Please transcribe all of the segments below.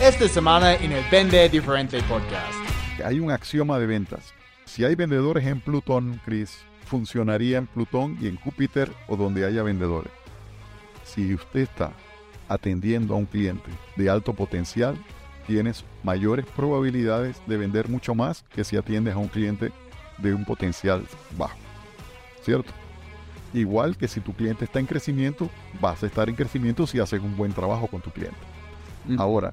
esta semana en el Vende Diferente Podcast. Hay un axioma de ventas. Si hay vendedores en Plutón, Chris, funcionaría en Plutón y en Júpiter o donde haya vendedores. Si usted está atendiendo a un cliente de alto potencial, tienes mayores probabilidades de vender mucho más que si atiendes a un cliente de un potencial bajo. ¿Cierto? Igual que si tu cliente está en crecimiento, vas a estar en crecimiento si haces un buen trabajo con tu cliente. Ahora,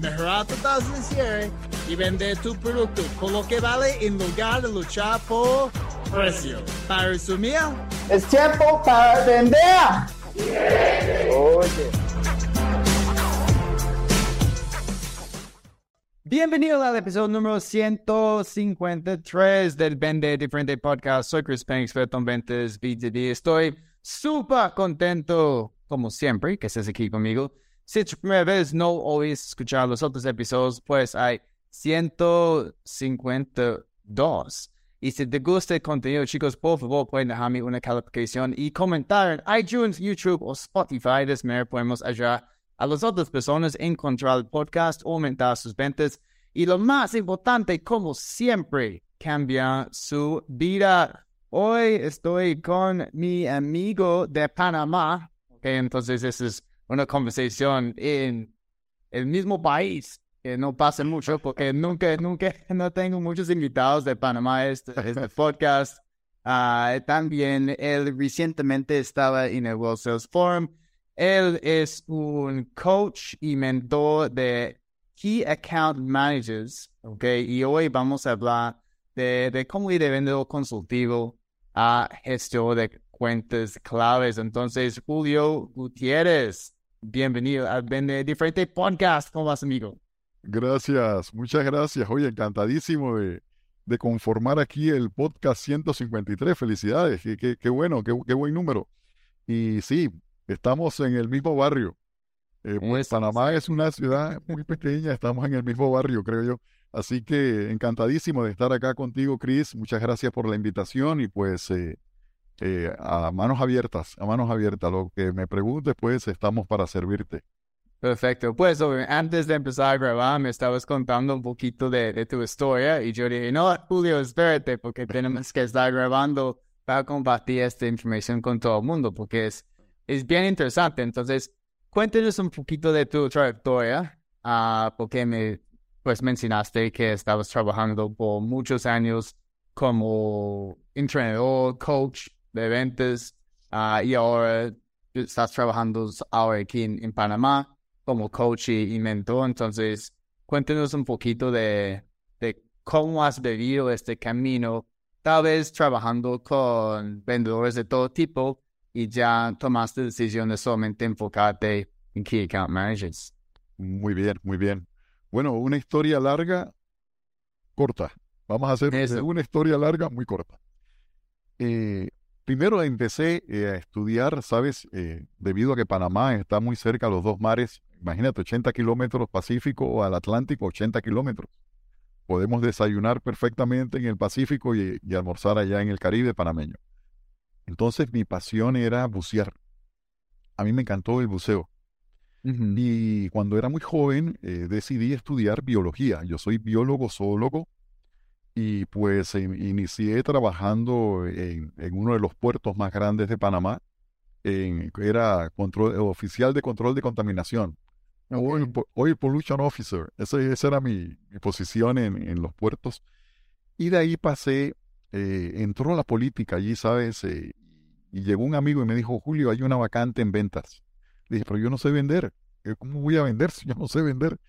mejorar tu tasa de cierre y vender tu producto con lo que vale en lugar de luchar por precio. Para resumir, Es tiempo para vender. Oye. Bienvenido al episodio número 153 del Vende Diferente Podcast. Soy Chris Payne, experto en ventas B2B. Estoy súper contento, como siempre, que estés aquí conmigo. Si es tu primera vez no oís escuchar los otros episodios, pues hay 152. Y si te gusta el contenido, chicos, por favor, pueden dejarme una calificación y comentar en iTunes, YouTube o Spotify. De manera podemos ayudar a las otras personas a encontrar el podcast, aumentar sus ventas y lo más importante, como siempre, cambiar su vida. Hoy estoy con mi amigo de Panamá. Okay, entonces, esa es una conversación en el mismo país que no pasa mucho porque nunca, nunca, no tengo muchos invitados de Panamá este, este podcast. Ah, también él recientemente estaba en el World Sales Forum. Él es un coach y mentor de Key Account Managers, ¿ok? Y hoy vamos a hablar de, de cómo ir de vendedor consultivo a gestor de cuentas claves. Entonces, Julio Gutiérrez, bienvenido al Vende Diferente Podcast. ¿Cómo vas, amigo? Gracias, muchas gracias. Oye, encantadísimo de, de conformar aquí el podcast 153. Felicidades, qué, qué, qué bueno, qué, qué, buen número. Y sí, estamos en el mismo barrio. Eh, pues Panamá es una ciudad muy pequeña, estamos en el mismo barrio, creo yo. Así que encantadísimo de estar acá contigo, Chris. Muchas gracias por la invitación y pues eh, eh, a manos abiertas, a manos abiertas. Lo que me preguntes, pues estamos para servirte. Perfecto. Pues antes de empezar a grabar, me estabas contando un poquito de, tu historia y yo dije, no, Julio, espérate, porque tenemos que estar grabando para compartir esta información con todo el mundo, porque es, es bien interesante. Entonces, cuéntanos un poquito de tu trayectoria, uh, porque me pues mencionaste que estabas trabajando por muchos años como entrenador, coach de ventas, uh, y ahora estás trabajando ahora aquí en, en Panamá como coach y, y, mentor. Entonces, cuéntanos un poquito de, de cómo has vivido este camino, tal vez trabajando con vendedores de todo tipo y ya tomaste decisión de solamente enfocarte en Key Account Managers. Muy bien, muy bien. Bueno, una historia larga, corta. Vamos a hacer Eso. una historia larga, muy corta. Eh, primero empecé eh, a estudiar, ¿sabes? Eh, debido a que Panamá está muy cerca a los dos mares, imagínate, 80 kilómetros Pacífico o al Atlántico, 80 kilómetros. Podemos desayunar perfectamente en el Pacífico y, y almorzar allá en el Caribe panameño. Entonces mi pasión era bucear. A mí me encantó el buceo. Uh -huh. Y cuando era muy joven eh, decidí estudiar biología. Yo soy biólogo zoólogo y pues eh, inicié trabajando en, en, uno de los puertos más grandes de Panamá. En, era control, oficial de control de contaminación. Okay. Oil, Oil, Pollution Officer. Ese, esa era mi, mi posición en, en, los puertos. Y de ahí pasé, eh, entró la política allí, ¿sabes? Eh, y llegó un amigo y me dijo, Julio, hay una vacante en ventas. Le dije, pero yo no sé vender. ¿Cómo voy a vender si yo no sé vender?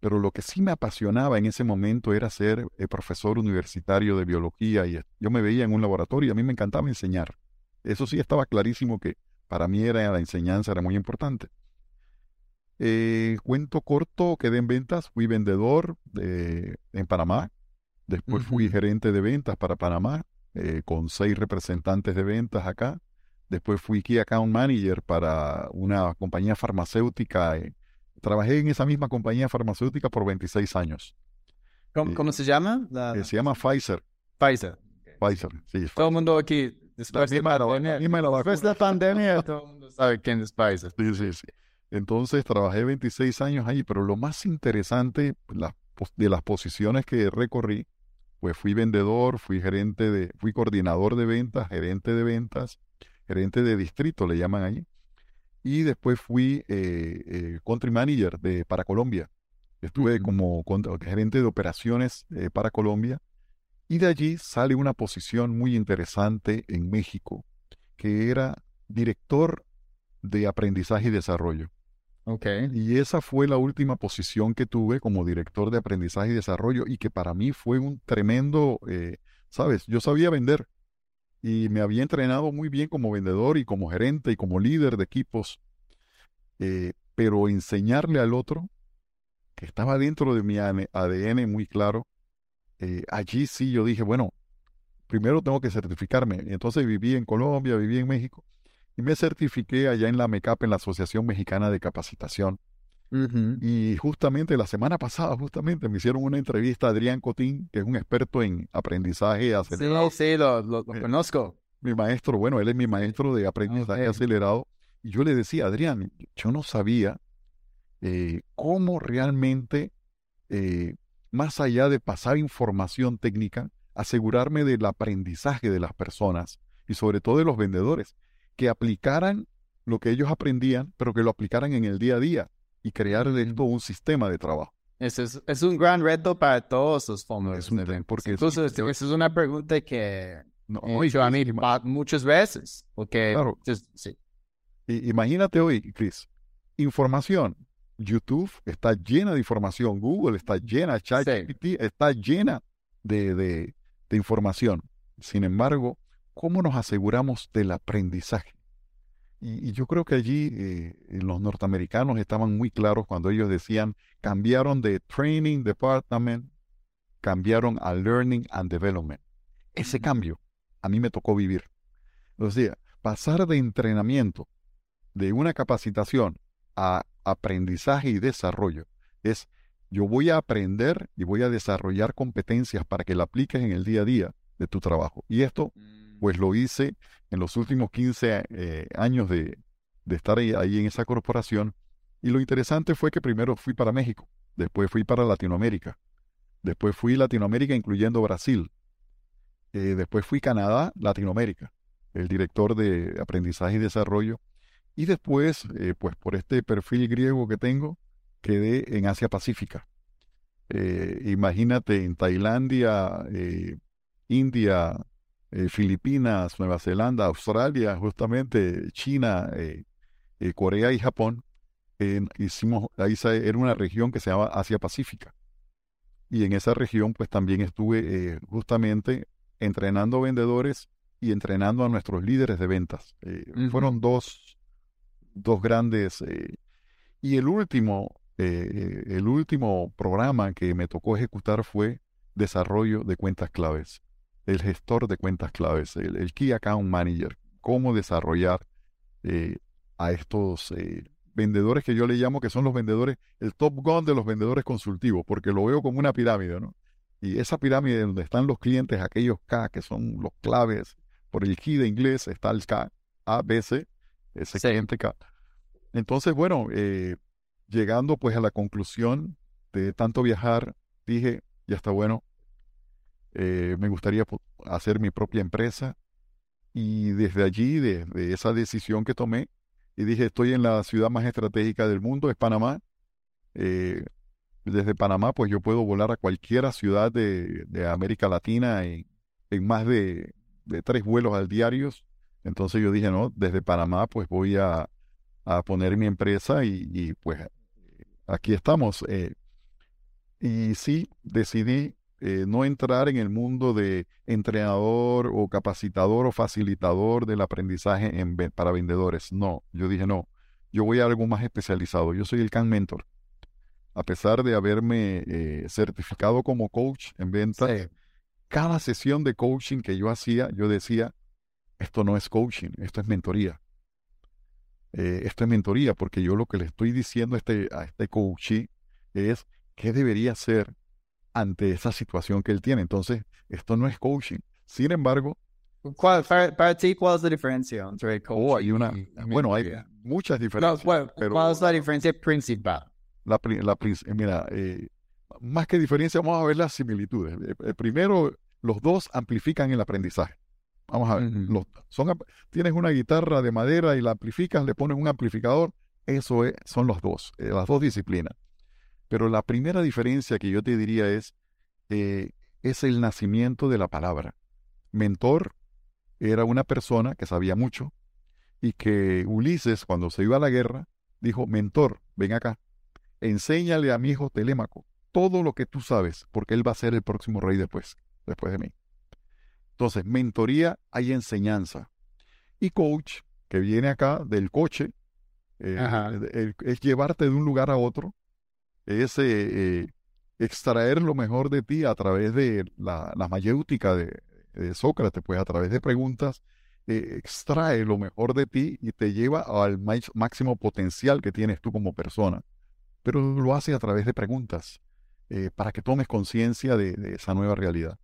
Pero lo que sí me apasionaba en ese momento era ser eh, profesor universitario de biología y yo me veía en un laboratorio y a mí me encantaba enseñar. Eso sí estaba clarísimo que para mí era la enseñanza era muy importante. Eh, cuento corto, quedé en ventas, fui vendedor de, en Panamá, después fui gerente de ventas para Panamá, eh, con seis representantes de ventas acá, después fui Key Account Manager para una compañía farmacéutica, eh, trabajé en esa misma compañía farmacéutica por 26 años. ¿Cómo, se llama? se llama Pfizer. Pfizer. Pfizer, sí. Todo el mundo aquí, después, de, la pandemia, después de la pandemia, todo el mundo sabe quién es Pfizer. Sí, sí, sí. Entonces trabajé 26 años ahí, pero lo más interesante de las posiciones que recorrí, pues fui vendedor, fui gerente de, fui coordinador de ventas, gerente de ventas, gerente de distrito le llaman ahí, y después fui eh, eh, country manager de para Colombia. Estuve como gerente de operaciones eh, para Colombia, y de allí sale una posición muy interesante en México, que era director de aprendizaje y desarrollo. Y esa fue la última posición que tuve como director de aprendizaje y desarrollo y que para mí fue un tremendo, sabes, yo sabía vender y me había entrenado muy bien como vendedor y como gerente y como líder de equipos, eh, pero enseñarle al otro, que estaba dentro de mi ADN muy claro, eh, allí sí yo dije, bueno, primero tengo que certificarme. Entonces viví en Colombia, viví en México y me certifiqué allá en la MECAP, en la Asociación Mexicana de Capacitación. Y justamente la semana pasada, justamente me hicieron una entrevista a Adrián Cotín, que es un experto en aprendizaje acelerado. Sí, sí, lo, eh, conozco. Mi maestro, bueno, él es mi maestro de aprendizaje acelerado. Y yo le decía, Adrián, yo no sabía eh, cómo realmente, eh, más allá de pasar información técnica, asegurarme del aprendizaje de las personas y sobre todo de los vendedores que aplicaran lo que ellos aprendían, pero que lo aplicaran en el día a día y crear dentro un sistema de trabajo. Ese es, es, un gran reto para todos los fondos. porque Entonces, esa es una pregunta que no, he hecho a mí muchas veces. Porque, claro. sí. imagínate hoy, Chris, información. YouTube está llena de información, Google está llena, ChatGPT está llena de, de, de información. Sin embargo, ¿cómo nos aseguramos del aprendizaje? Y, yo creo que allí eh, los norteamericanos estaban muy claros cuando ellos decían, cambiaron de Training Department, cambiaron a Learning and Development. Ese cambio a mí me tocó vivir. O sea, pasar de entrenamiento, de una capacitación a aprendizaje y desarrollo, es yo voy a aprender y voy a desarrollar competencias para que la apliques en el día a día de tu trabajo. Y esto pues lo hice en los últimos 15 eh, años de, estar ahí, en esa corporación. Y lo interesante fue que primero fui para México, después fui para Latinoamérica, después fui Latinoamérica incluyendo Brasil, eh, después fui Canadá, Latinoamérica, el director de aprendizaje y desarrollo. Y después, eh, pues por este perfil griego que tengo, quedé en Asia Pacífica. imagínate en Tailandia, India, eh, Filipinas, Nueva Zelanda, Australia, justamente China, eh, eh, Corea y Japón, hicimos, ahí era una región que se llama Asia Pacífica. Y en esa región pues también estuve justamente entrenando vendedores y entrenando a nuestros líderes de ventas. Fueron dos, dos grandes... y el último, el último programa que me tocó ejecutar fue desarrollo de cuentas claves el gestor de cuentas claves, el, Key Account Manager, cómo desarrollar eh, a estos eh, vendedores que yo le llamo que son los vendedores, el top gun de los vendedores consultivos, porque lo veo como una pirámide, ¿no? Y esa pirámide donde están los clientes, aquellos K que son los claves, por el key de inglés está el K, A, B, C, ese cliente K. Entonces, bueno, eh, llegando pues a la conclusión de tanto viajar, dije, ya está bueno, eh, me gustaría hacer mi propia empresa y desde allí, de, esa decisión que tomé, y dije, estoy en la ciudad más estratégica del mundo, es Panamá. Eh, desde Panamá, pues yo puedo volar a cualquier ciudad de, América Latina en, más de, tres vuelos al diario. Entonces yo dije, no, desde Panamá, pues voy a, poner mi empresa y, pues aquí estamos. Eh, y sí, decidí eh, no entrar en el mundo de entrenador o capacitador o facilitador del aprendizaje para vendedores. No, yo dije no. yo voy a algo más especializado. Yo soy el Can Mentor. A pesar de haberme eh, certificado como coach en ventas, cada sesión de coaching que yo hacía, yo decía, esto no es coaching, esto es mentoría. Eh, esto es mentoría, porque yo lo que le estoy diciendo a este, a este coachee es qué debería hacer ante esa situación que él tiene. Entonces, esto no es coaching. Sin embargo, ¿Cuál, para, ti, ¿cuál es la diferencia entre coaching oh, hay una, bueno, hay muchas diferencias. ¿Cuál es la diferencia principal? La, la, mira, eh, más que diferencia, vamos a ver las similitudes. Eh, eh, primero, los dos amplifican el aprendizaje. Vamos a ver, los, son, tienes una guitarra de madera y la amplificas, le pones un amplificador, eso es, son los dos, las dos disciplinas. Pero la primera diferencia que yo te diría es, es el nacimiento de la palabra. Mentor era una persona que sabía mucho y que Ulises, cuando se iba a la guerra, dijo, mentor, ven acá, enséñale a mi hijo Telémaco todo lo que tú sabes, porque él va a ser el próximo rey después, después de mí. Entonces, mentoría hay enseñanza. Y coach, que viene acá del coche, eh, es llevarte de un lugar a otro, es eh, eh, extraer lo mejor de ti a través de la, la mayéutica de, Sócrates, pues a través de preguntas extrae lo mejor de ti y te lleva al máximo potencial que tienes tú como persona. Pero lo hace a través de preguntas, eh, para que tomes conciencia de, esa nueva realidad.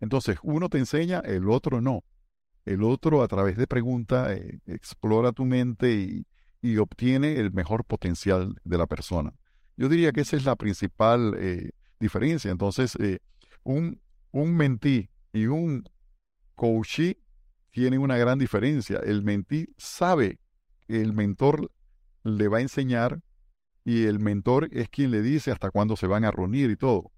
Entonces, uno te enseña, el otro no. El otro a través de preguntas eh, explora tu mente y, obtiene el mejor potencial de la persona. Yo diría que esa es la principal eh, diferencia. Entonces, un, un mentí y un coachee tienen una gran diferencia. El mentí sabe que el mentor le va a enseñar y el mentor es quien le dice hasta cuándo se van a reunir y todo.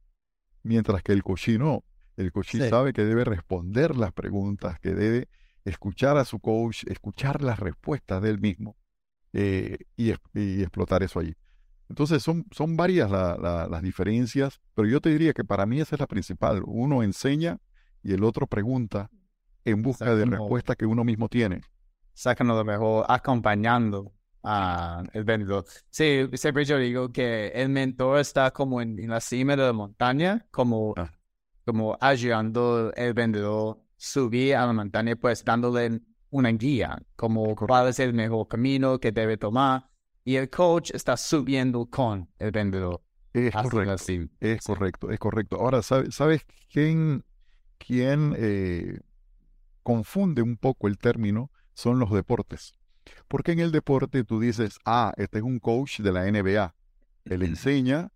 Mientras que el coachee no. El coachee sabe que debe responder las preguntas, que debe escuchar a su coach, escuchar las respuestas de él mismo eh, y, explotar eso allí. Entonces son, son varias las diferencias, pero yo te diría que para mí esa es la principal. Uno enseña y el otro pregunta en busca de respuesta que uno mismo tiene. Sácanos lo mejor acompañando al vendedor. Sí, siempre yo digo que el mentor está como en, la cima de la montaña, como, ah. como ayudando el vendedor subir a la montaña, pues dándole una guía, como cuál es el mejor camino que debe tomar. Y el coach está subiendo con el vendedor. Es correcto. Es correcto, es correcto. Ahora, ¿sabes, ¿sabes quién eh, confunde un poco el término son los deportes. Porque en el deporte tú dices, ah, este es un coach de la NBA. Él enseña,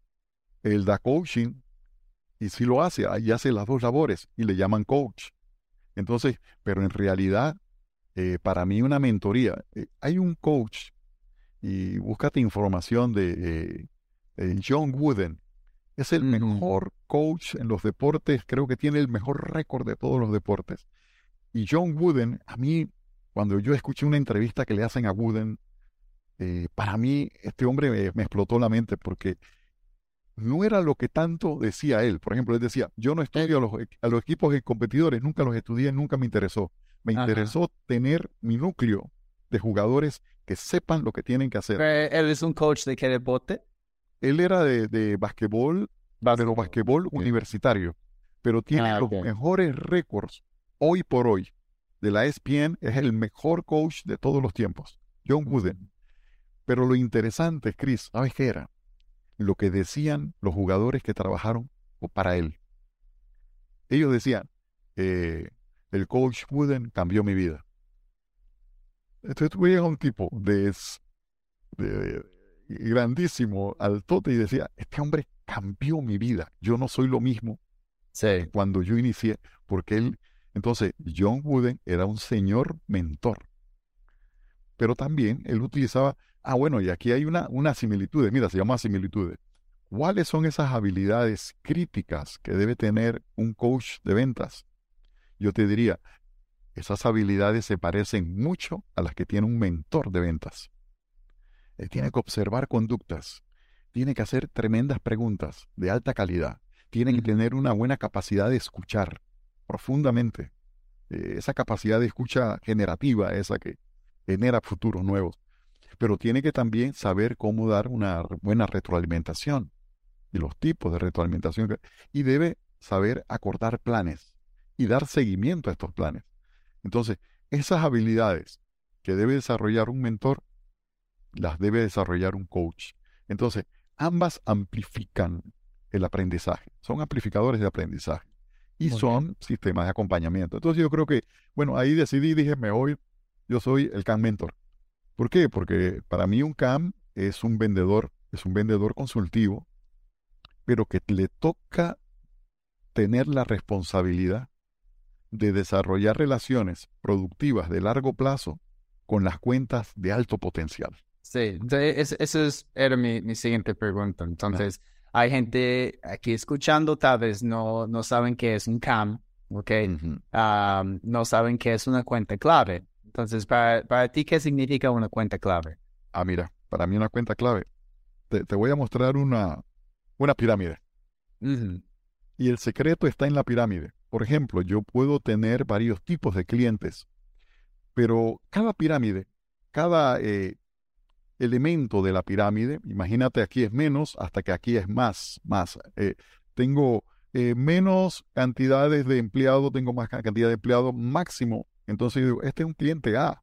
él da coaching, y si lo hace, ahí hace las dos labores y le llaman coach. Entonces, pero en realidad, eh, para mí una mentoría, eh, hay un coach, y búscate información de John Wooden, es el mejor coach en los deportes, creo que tiene el mejor récord de todos los deportes. Y John Wooden, a mí, cuando yo escuché una entrevista que le hacen a Wooden, eh, para mí este hombre me, explotó la mente porque no era lo que tanto decía él. Por ejemplo, él decía, yo no estudio a los, a los equipos de competidores, nunca los estudié, nunca me interesó. Me interesó tener mi núcleo de jugadores que sepan lo que tienen que hacer. ¿Él es un coach de qué deporte? Él era de, de basquetbol, pero basquetbol universitario, pero tiene ah, los mejores récords hoy por hoy de la ESPN, es el mejor coach de todos los tiempos, John Wooden. Pero lo interesante, Chris, ¿sabes qué era? Lo que decían los jugadores que trabajaron para él. Ellos decían, eh, el coach Wooden cambió mi vida. Entonces tú veías a un tipo de, de grandísimo, altote, y decía, este hombre cambió mi vida. Yo no soy lo mismo cuando yo inicié, porque él, entonces, John Wooden era un señor mentor. Pero también él utilizaba, ah, bueno, y aquí hay una, una similitud, mira, se llama similitudes. ¿Cuáles son esas habilidades críticas que debe tener un coach de ventas? Yo te diría, esas habilidades se parecen mucho a las que tiene un mentor de ventas. Él tiene que observar conductas, tiene que hacer tremendas preguntas de alta calidad, tiene que tener una buena capacidad de escuchar profundamente, eh, esa capacidad de escucha generativa, esa que genera futuros nuevos. pero tiene que también saber cómo dar una buena retroalimentación y los tipos de retroalimentación y debe saber acordar planes y dar seguimiento a estos planes. Entonces, esas habilidades que debe desarrollar un mentor, las debe desarrollar un coach. Entonces, ambas amplifican el aprendizaje, son amplificadores de aprendizaje y son sistemas de acompañamiento. Entonces yo creo que, bueno, ahí decidí, dije, me voy, yo soy el CAM mentor. ¿Por qué? Porque para mí un CAM es un vendedor, es un vendedor consultivo, pero que le toca tener la responsabilidad de desarrollar relaciones productivas de largo plazo con las cuentas de alto potencial. Sí, esa es, era mi, siguiente pregunta. Entonces, hay gente aquí escuchando, tal vez no, no saben qué es un CAM, ¿ok? no saben qué es una cuenta clave. Entonces, para, para, ti, ¿qué significa una cuenta clave? Ah, mira, para mí una cuenta clave. Te, voy a mostrar una, una pirámide. Y el secreto está en la pirámide. Por ejemplo, yo puedo tener varios tipos de clientes, pero cada pirámide, cada eh, elemento de la pirámide, imagínate aquí es menos hasta que aquí es más, más. Eh, tengo eh, menos cantidades de empleados, tengo más cantidad de empleados máximo. Entonces digo, este es un cliente A.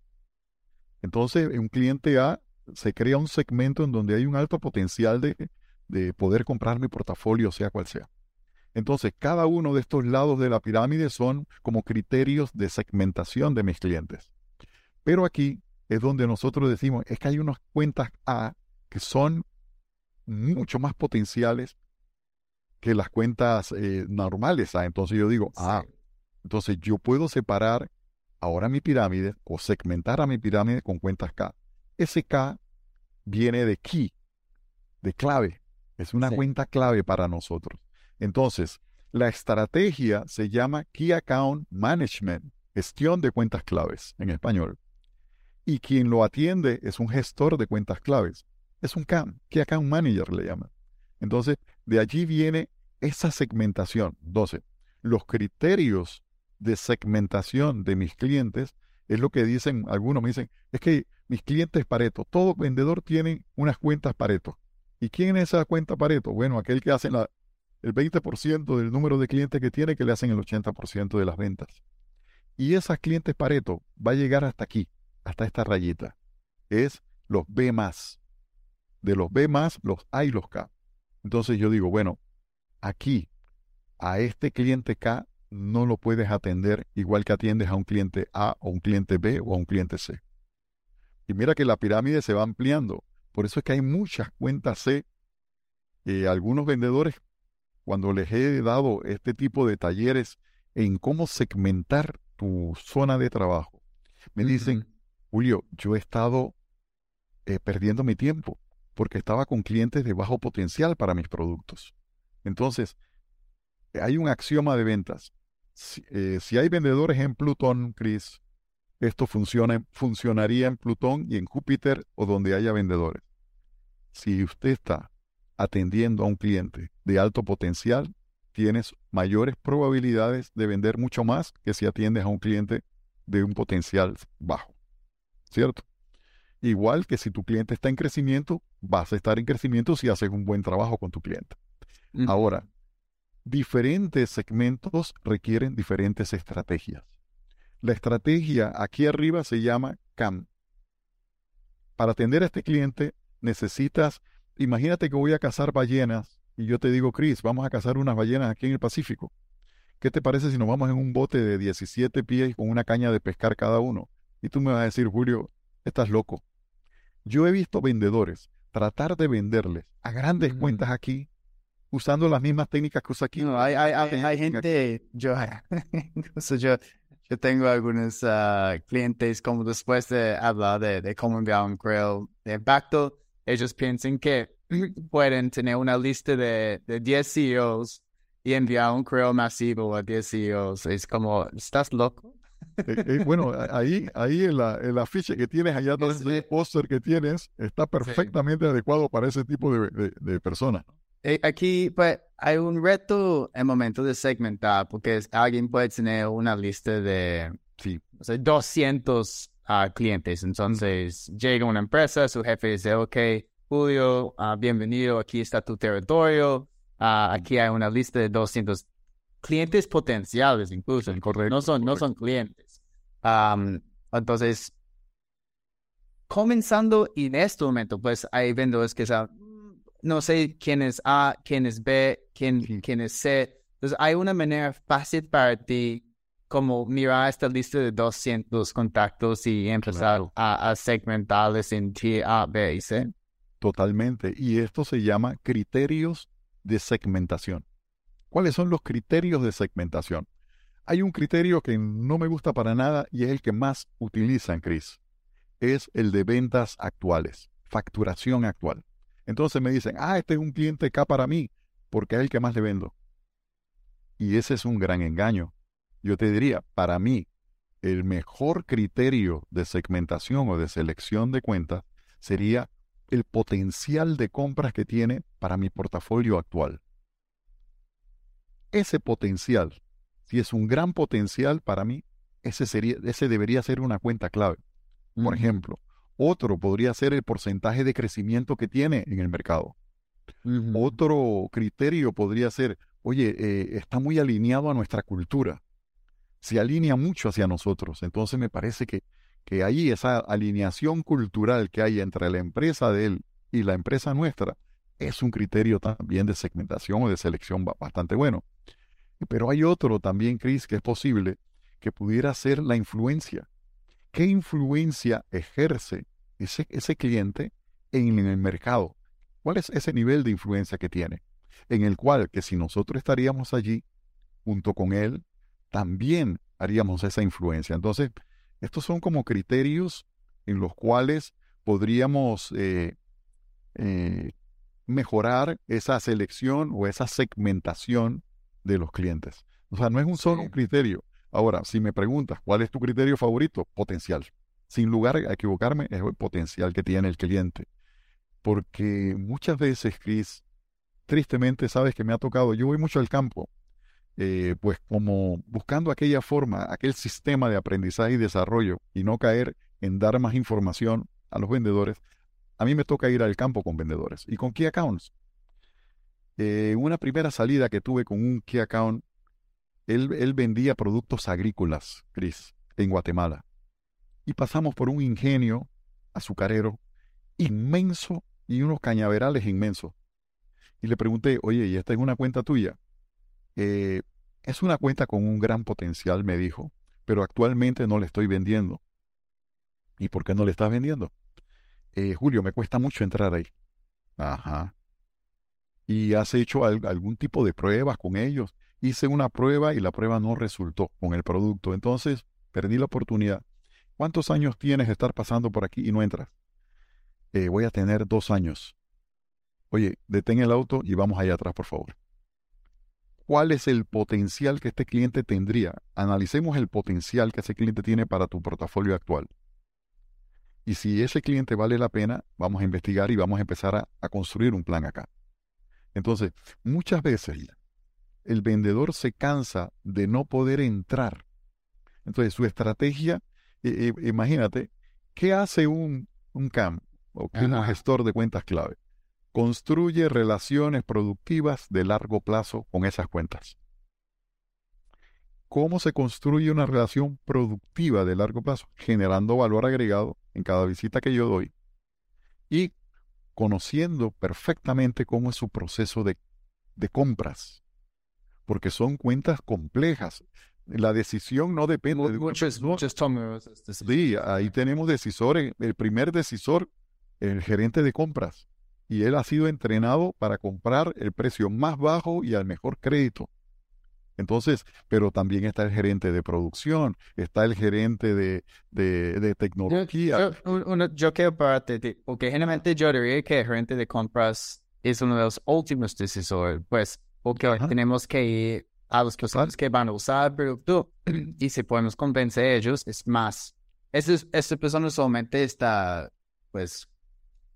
Entonces, en un cliente A se crea un segmento en donde hay un alto potencial de, de poder comprar mi portafolio, sea cual sea. Entonces, cada uno de estos lados de la pirámide son como criterios de segmentación de mis clientes. Pero aquí es donde nosotros decimos, es que hay unas cuentas A que son mucho más potenciales que las cuentas eh, normales A. Entonces yo digo, ah, entonces yo puedo separar ahora mi pirámide o segmentar a mi pirámide con cuentas K. Ese K viene de key, de clave. Es una cuenta clave para nosotros. Entonces, la estrategia se llama Key Account Management, gestión de cuentas claves en español y quien lo atiende es un gestor de cuentas claves. Es un CAM, Key Account Manager le llaman. Entonces, de allí viene esa segmentación. Entonces, los criterios de segmentación de mis clientes es lo que dicen, algunos me dicen, es que mis clientes Pareto, todo vendedor tiene unas cuentas Pareto. ¿Y quién es esa cuenta Pareto? Bueno, aquel que hace la, el 20% del número de clientes que tiene que le hacen el 80% de las ventas. Y esas clientes Pareto va a llegar hasta aquí hasta esta rayita. Es los B más. De los B más, los A y los K. Entonces yo digo, bueno, aquí, a este cliente K, no lo puedes atender igual que atiendes a un cliente A o un cliente B o a un cliente C. Y mira que la pirámide se va ampliando. Por eso es que hay muchas cuentas C. Eh, algunos vendedores, cuando les he dado este tipo de talleres en cómo segmentar tu zona de trabajo, me dicen, Julio, yo he estado eh, perdiendo mi tiempo porque estaba con clientes de bajo potencial para mis productos. Entonces, hay un axioma de ventas. Si, eh, hay vendedores en Plutón, Chris, esto funciona, funcionaría en Plutón y en Júpiter o donde haya vendedores. Si usted está atendiendo a un cliente de alto potencial, tienes mayores probabilidades de vender mucho más que si atiendes a un cliente de un potencial bajo. ¿cierto? Igual que si tu cliente está en crecimiento, vas a estar en crecimiento si haces un buen trabajo con tu cliente. Ahora, diferentes segmentos requieren diferentes estrategias. La estrategia aquí arriba se llama CAM. Para atender a este cliente necesitas, imagínate que voy a cazar ballenas y yo te digo, Chris, vamos a cazar unas ballenas aquí en el Pacífico. ¿Qué te parece si nos vamos en un bote de 17 pies con una caña de pescar cada uno? Y tú me vas a decir, Julio, estás loco. Yo he visto vendedores tratar de venderles a grandes cuentas aquí usando las mismas técnicas que usa aquí. No, hay, hay, hay, gente, yo, yo, yo tengo algunos ah, clientes como después de hablar de, de un correo de impacto, ellos piensan que pueden tener una lista de, de 10 CEOs y enviar un correo masivo a 10 CEOs. Es como, ¿estás loco? Eh, eh, bueno, ahí, ahí en la, el afiche que tienes allá, todo ese póster que tienes, está perfectamente adecuado para ese tipo de, de, personas. Eh, aquí pues, hay un reto en momento de segmentar, porque alguien puede tener una lista de sí. 200 a clientes. Entonces, llega una empresa, su jefe dice, ok, Julio, ah, bienvenido, aquí está tu territorio, ah, aquí hay una lista de 200 clientes potenciales incluso, no son, no son clientes. entonces, comenzando en este momento, pues hay vendedores que saben, no sé quién es A, quién es B, quién, quién es C. Entonces, hay una manera fácil para ti como mirar esta lista de 200 contactos y empezar a, a, segmentarles en T, A, B y C. Totalmente. Y esto se llama criterios de segmentación. ¿Cuáles son los criterios de segmentación? Hay un criterio que no me gusta para nada y es el que más utilizan, Chris. Es el de ventas actuales, facturación actual. Entonces me dicen, ah, este es un cliente K para mí, porque es el que más le vendo. Y ese es un gran engaño. Yo te diría, para mí, el mejor criterio de segmentación o de selección de cuentas sería el potencial de compras que tiene para mi portafolio actual. Ese potencial, si es un gran potencial para mí, ese, sería, ese debería ser una cuenta clave. Por ejemplo, otro podría ser el porcentaje de crecimiento que tiene en el mercado. Otro criterio podría ser, oye, eh, está muy alineado a nuestra cultura. Se alinea mucho hacia nosotros. Entonces me parece que que ahí esa alineación cultural que hay entre la empresa de él y la empresa nuestra es un criterio también de segmentación o de selección bastante bueno. Pero hay otro también, Chris, que es posible que pudiera ser la influencia. ¿Qué influencia ejerce ese, ese cliente en, en el mercado? ¿Cuál es ese nivel de influencia que tiene? En el cual que si nosotros estaríamos allí junto con él, también haríamos esa influencia. Entonces, estos son como criterios en los cuales podríamos eh, eh, mejorar esa selección o esa segmentación de los clientes. O sea, no es un solo criterio. Ahora, si me preguntas, ¿cuál es tu criterio favorito? Potencial. Sin lugar a equivocarme, es el potencial que tiene el cliente. Porque muchas veces, Chris, tristemente, sabes que me ha tocado, yo voy mucho al campo eh, pues como buscando aquella forma, aquel sistema de aprendizaje y desarrollo y no caer en dar más información a los vendedores, a mí me toca ir al campo con vendedores y con Key Accounts. Eh, una primera salida que tuve con un Key Account, él, él vendía productos agrícolas, Chris, en Guatemala. Y pasamos por un ingenio azucarero inmenso y unos cañaverales inmensos. Y le pregunté, oye, ¿y esta es una cuenta tuya? Eh, es una cuenta con un gran potencial, me dijo, pero actualmente no le estoy vendiendo. ¿Y por qué no le estás vendiendo? Eh, Julio, me cuesta mucho entrar ahí. Ajá. ¿Y has hecho algún tipo de pruebas con ellos? Hice una prueba y la prueba no resultó con el producto. Entonces, perdí la oportunidad. ¿Cuántos años tienes de estar pasando por aquí y no entras? Eh, voy a tener dos años. Oye, detén el auto y vamos allá atrás, por favor cuál es el potencial que este cliente tendría. Analicemos el potencial que ese cliente tiene para tu portafolio actual. Y si ese cliente vale la pena, vamos a investigar y vamos a empezar a, construir un plan acá. Entonces, muchas veces el vendedor se cansa de no poder entrar. Entonces, su estrategia, eh, eh, imagínate, ¿qué hace un, un CAM o un gestor de cuentas clave? Construye relaciones productivas de largo plazo con esas cuentas. ¿Cómo se construye una relación productiva de largo plazo? Generando valor agregado en cada visita que yo doy y conociendo perfectamente cómo es su proceso de, compras, porque son cuentas complejas. La decisión no depende de muchos Sí, ahí tenemos decisores. El primer decisor, el gerente de compras y él ha sido entrenado para comprar el precio más bajo y al mejor crédito. Entonces, pero también está el gerente de producción, está el gerente de, de, tecnología. Yo, quiero pararte, porque generalmente yo diría que el gerente de compras es uno de los últimos decisores, pues, porque tenemos que ir a los personas que van a usar el producto y si podemos convencer a ellos, es más. Esa persona solamente está, pues,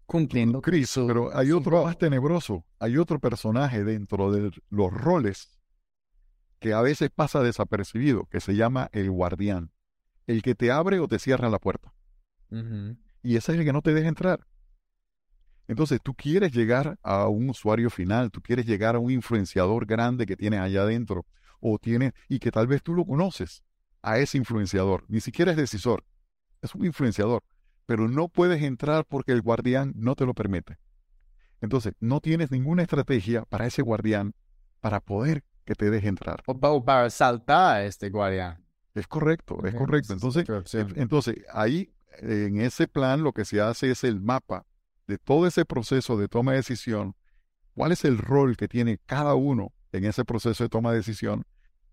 cumpliendo. Cris, pero hay otro más tenebroso, hay otro personaje dentro de los roles que a veces pasa desapercibido, que se llama el guardián, el que te abre o te cierra la puerta. Y ese es el que no te deja entrar. Entonces, tú quieres llegar a un usuario final, tú quieres llegar a un influenciador grande que tienes allá adentro, o tiene, y que tal vez tú lo conoces, a ese influenciador. Ni siquiera es decisor, es un influenciador, pero no puedes entrar porque el guardián no te lo permite. Entonces, no tienes ninguna estrategia para ese guardián para poder que te deje entrar. O para saltar a este guardián. Es correcto, es correcto. Entonces, entonces, ahí, en ese plan, lo que se hace es el mapa de todo ese proceso de toma de decisión, cuál es el rol que tiene cada uno en ese proceso de toma de decisión,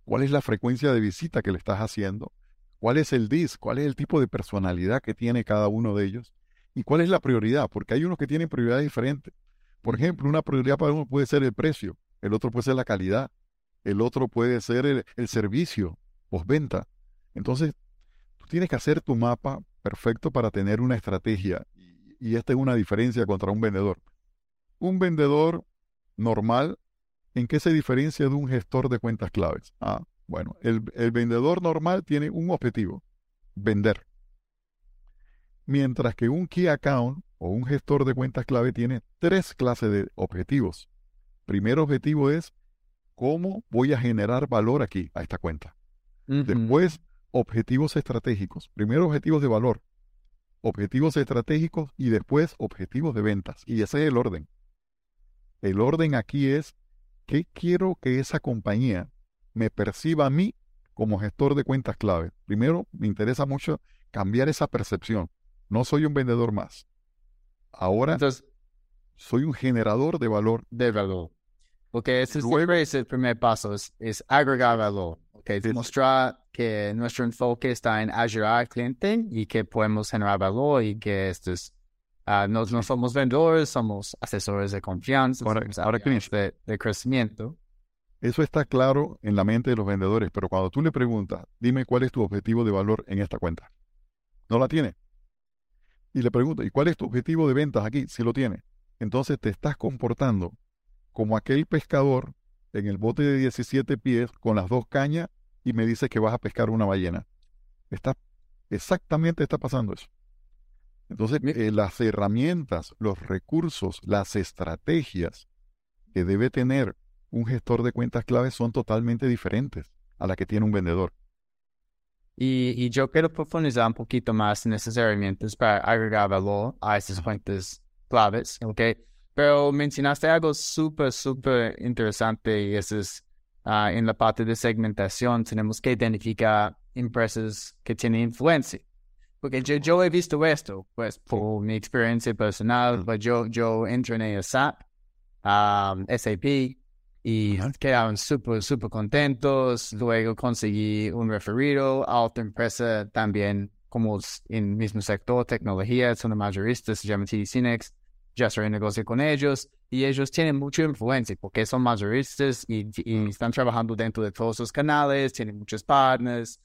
cuál es la frecuencia de visita que le estás haciendo, cuál es el DIS, cuál es el tipo de personalidad que tiene cada uno de ellos y cuál es la prioridad, porque hay unos que tienen prioridades diferentes. Por ejemplo, una prioridad para uno puede ser el precio, el otro puede ser la calidad, el otro puede ser el, el servicio, postventa. Entonces, tú tienes que hacer tu mapa perfecto para tener una estrategia. Y, esta es una diferencia contra un vendedor. Un vendedor normal, ¿en qué se diferencia de un gestor de cuentas claves? Ah, bueno, el, el vendedor normal tiene un objetivo, vender. Mientras que un key account o un gestor de cuentas clave tiene tres clases de objetivos. Primer objetivo es cómo voy a generar valor aquí a esta cuenta. Después, objetivos estratégicos. Primero, objetivos de valor. Objetivos estratégicos y después objetivos de ventas. Y ese es el orden. El orden aquí es qué quiero que esa compañía me perciba a mí como gestor de cuentas clave. Primero, me interesa mucho cambiar esa percepción. No soy un vendedor más. Ahora Entonces, soy un generador de valor. De valor. Porque ese es, el primer paso, es, agregar valor. Okay, demostrar que nuestro enfoque está en ayudar al cliente y que podemos generar valor y que estos uh, no, no, somos vendedores, somos asesores de confianza, ahora, ahora de, de crecimiento. Eso está claro en la mente de los vendedores, pero cuando tú le preguntas, dime cuál es tu objetivo de valor en esta cuenta, no la tiene y le pregunto, ¿y cuál es tu objetivo de ventas aquí? Si lo tiene. Entonces te estás comportando como aquel pescador en el bote de 17 pies con las dos cañas y me dices que vas a pescar una ballena. Está, exactamente está pasando eso. Entonces, eh, las herramientas, los recursos, las estrategias que debe tener un gestor de cuentas claves son totalmente diferentes a las que tiene un vendedor. Y, yo quiero profundizar un poquito más en esas herramientas para agregar valor a esas cuentas claves, ¿ok? Pero mencionaste algo súper, súper interesante y eso es ah, en la parte de segmentación tenemos que identificar empresas que tienen influencia. Porque yo, yo he visto esto, pues por mi experiencia personal, pues yo, yo entrené a SAP, um, SAP, y quedaron súper, súper contentos. Luego conseguí un referido a otra empresa también, como en el mismo sector, tecnología, son mayoristas, se llama TD Cinex. Ya estoy en negocio con ellos y ellos tienen mucha influencia porque son mayoristas y, están trabajando dentro de todos los canales, tienen muchos partners.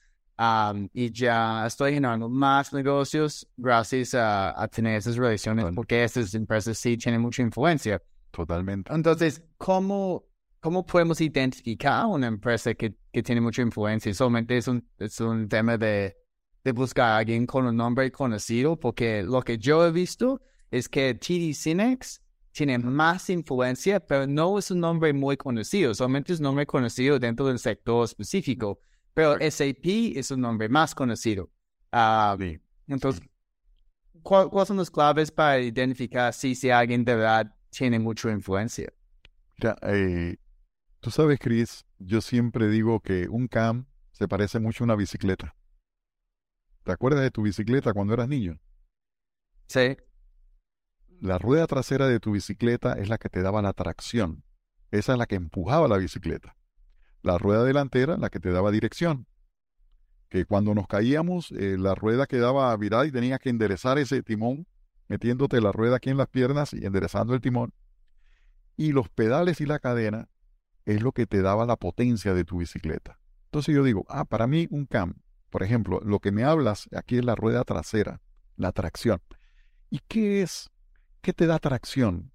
y ya estoy generando más negocios gracias a, a tener esas relaciones porque esas empresas sí tienen mucha influencia. Totalmente. Entonces, ¿cómo ¿cómo podemos identificar una empresa que, que tiene mucha influencia? Solamente es un, es un tema de, de, buscar a alguien con un nombre conocido, porque lo que yo he visto es que TD Cinex tiene más influencia, pero no es un nombre muy conocido, solamente es un nombre conocido dentro del sector específico, pero SAP es un nombre más conocido. Ah, entonces, ¿cuáles son las claves para identificar si, si alguien de verdad tiene mucha influencia? Ya, eh, Tú sabes, Chris, yo siempre digo que un CAM se parece mucho a una bicicleta. ¿Te acuerdas de tu bicicleta cuando eras niño? Sí. La rueda trasera de tu bicicleta es la que te daba la tracción. Esa es la que empujaba la bicicleta. La rueda delantera, la que te daba dirección. Que cuando nos caíamos, eh, la rueda quedaba virada y tenías que enderezar ese timón, metiéndote la rueda aquí en las piernas y enderezando el timón. Y los pedales y la cadena es lo que te daba la potencia de tu bicicleta. Entonces yo digo, ah, para mí un CAM, por ejemplo, lo que me hablas aquí es la rueda trasera, la tracción. ¿Y qué es? ¿Qué te da tracción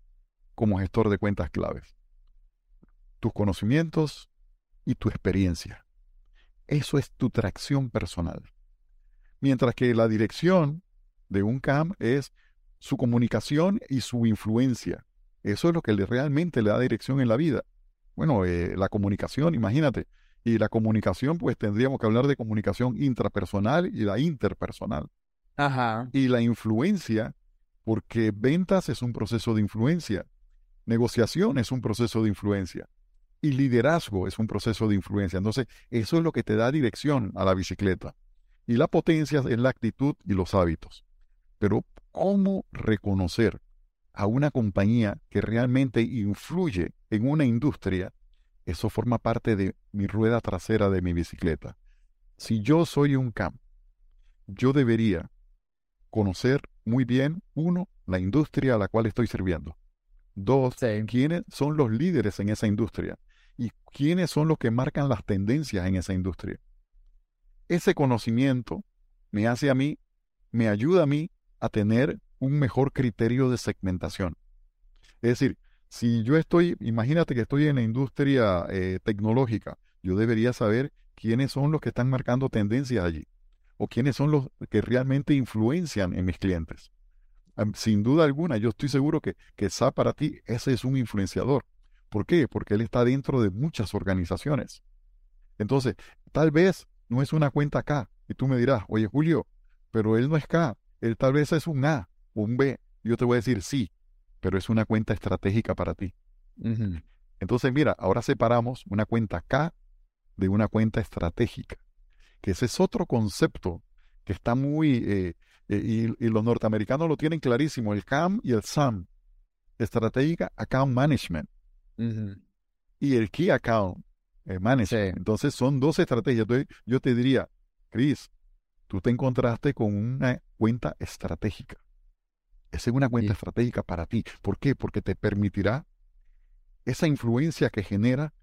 como gestor de cuentas claves? Tus conocimientos y tu experiencia. Eso es tu tracción personal. Mientras que la dirección de un CAM es su comunicación y su influencia. Eso es lo que realmente le da dirección en la vida. Bueno, eh, la comunicación, imagínate. Y la comunicación, pues tendríamos que hablar de comunicación intrapersonal y la interpersonal. Ajá. Y la influencia, porque ventas es un proceso de influencia, negociación es un proceso de influencia y liderazgo es un proceso de influencia. Entonces, eso es lo que te da dirección a la bicicleta. Y la potencia es la actitud y los hábitos. Pero, ¿cómo reconocer a una compañía que realmente influye en una industria? Eso forma parte de mi rueda trasera de mi bicicleta. Si yo soy un CAM, yo debería conocer muy bien, uno, la industria a la cual estoy sirviendo. Dos, quiénes son los líderes en esa industria y quiénes son los que marcan las tendencias en esa industria. Ese conocimiento me hace a mí, me ayuda a mí a tener un mejor criterio de segmentación. Es decir, si yo estoy, imagínate que estoy en la industria eh, tecnológica, yo debería saber quiénes son los que están marcando tendencias allí o quiénes son los que realmente influencian en mis clientes. Sin duda alguna, yo estoy seguro que, que SAP para ti, ese es un influenciador. ¿Por qué? Porque él está dentro de muchas organizaciones. Entonces, tal vez no es una cuenta K. Y tú me dirás, oye Julio, pero él no es K. Él tal vez es un A un B. Yo te voy a decir sí, pero es una cuenta estratégica para ti. Entonces, mira, ahora separamos una cuenta K de una cuenta estratégica. Que ese es otro concepto que está muy... Eh, eh, y, los norteamericanos lo tienen clarísimo, el CAM y el SAM. Estratégica Account Management y el Key Account eh, Manager. Entonces son dos estrategias. Entonces, yo te diría, Chris, tú te encontraste con una cuenta estratégica. Es una cuenta estratégica para ti. ¿Por qué? Porque te permitirá esa influencia que genera.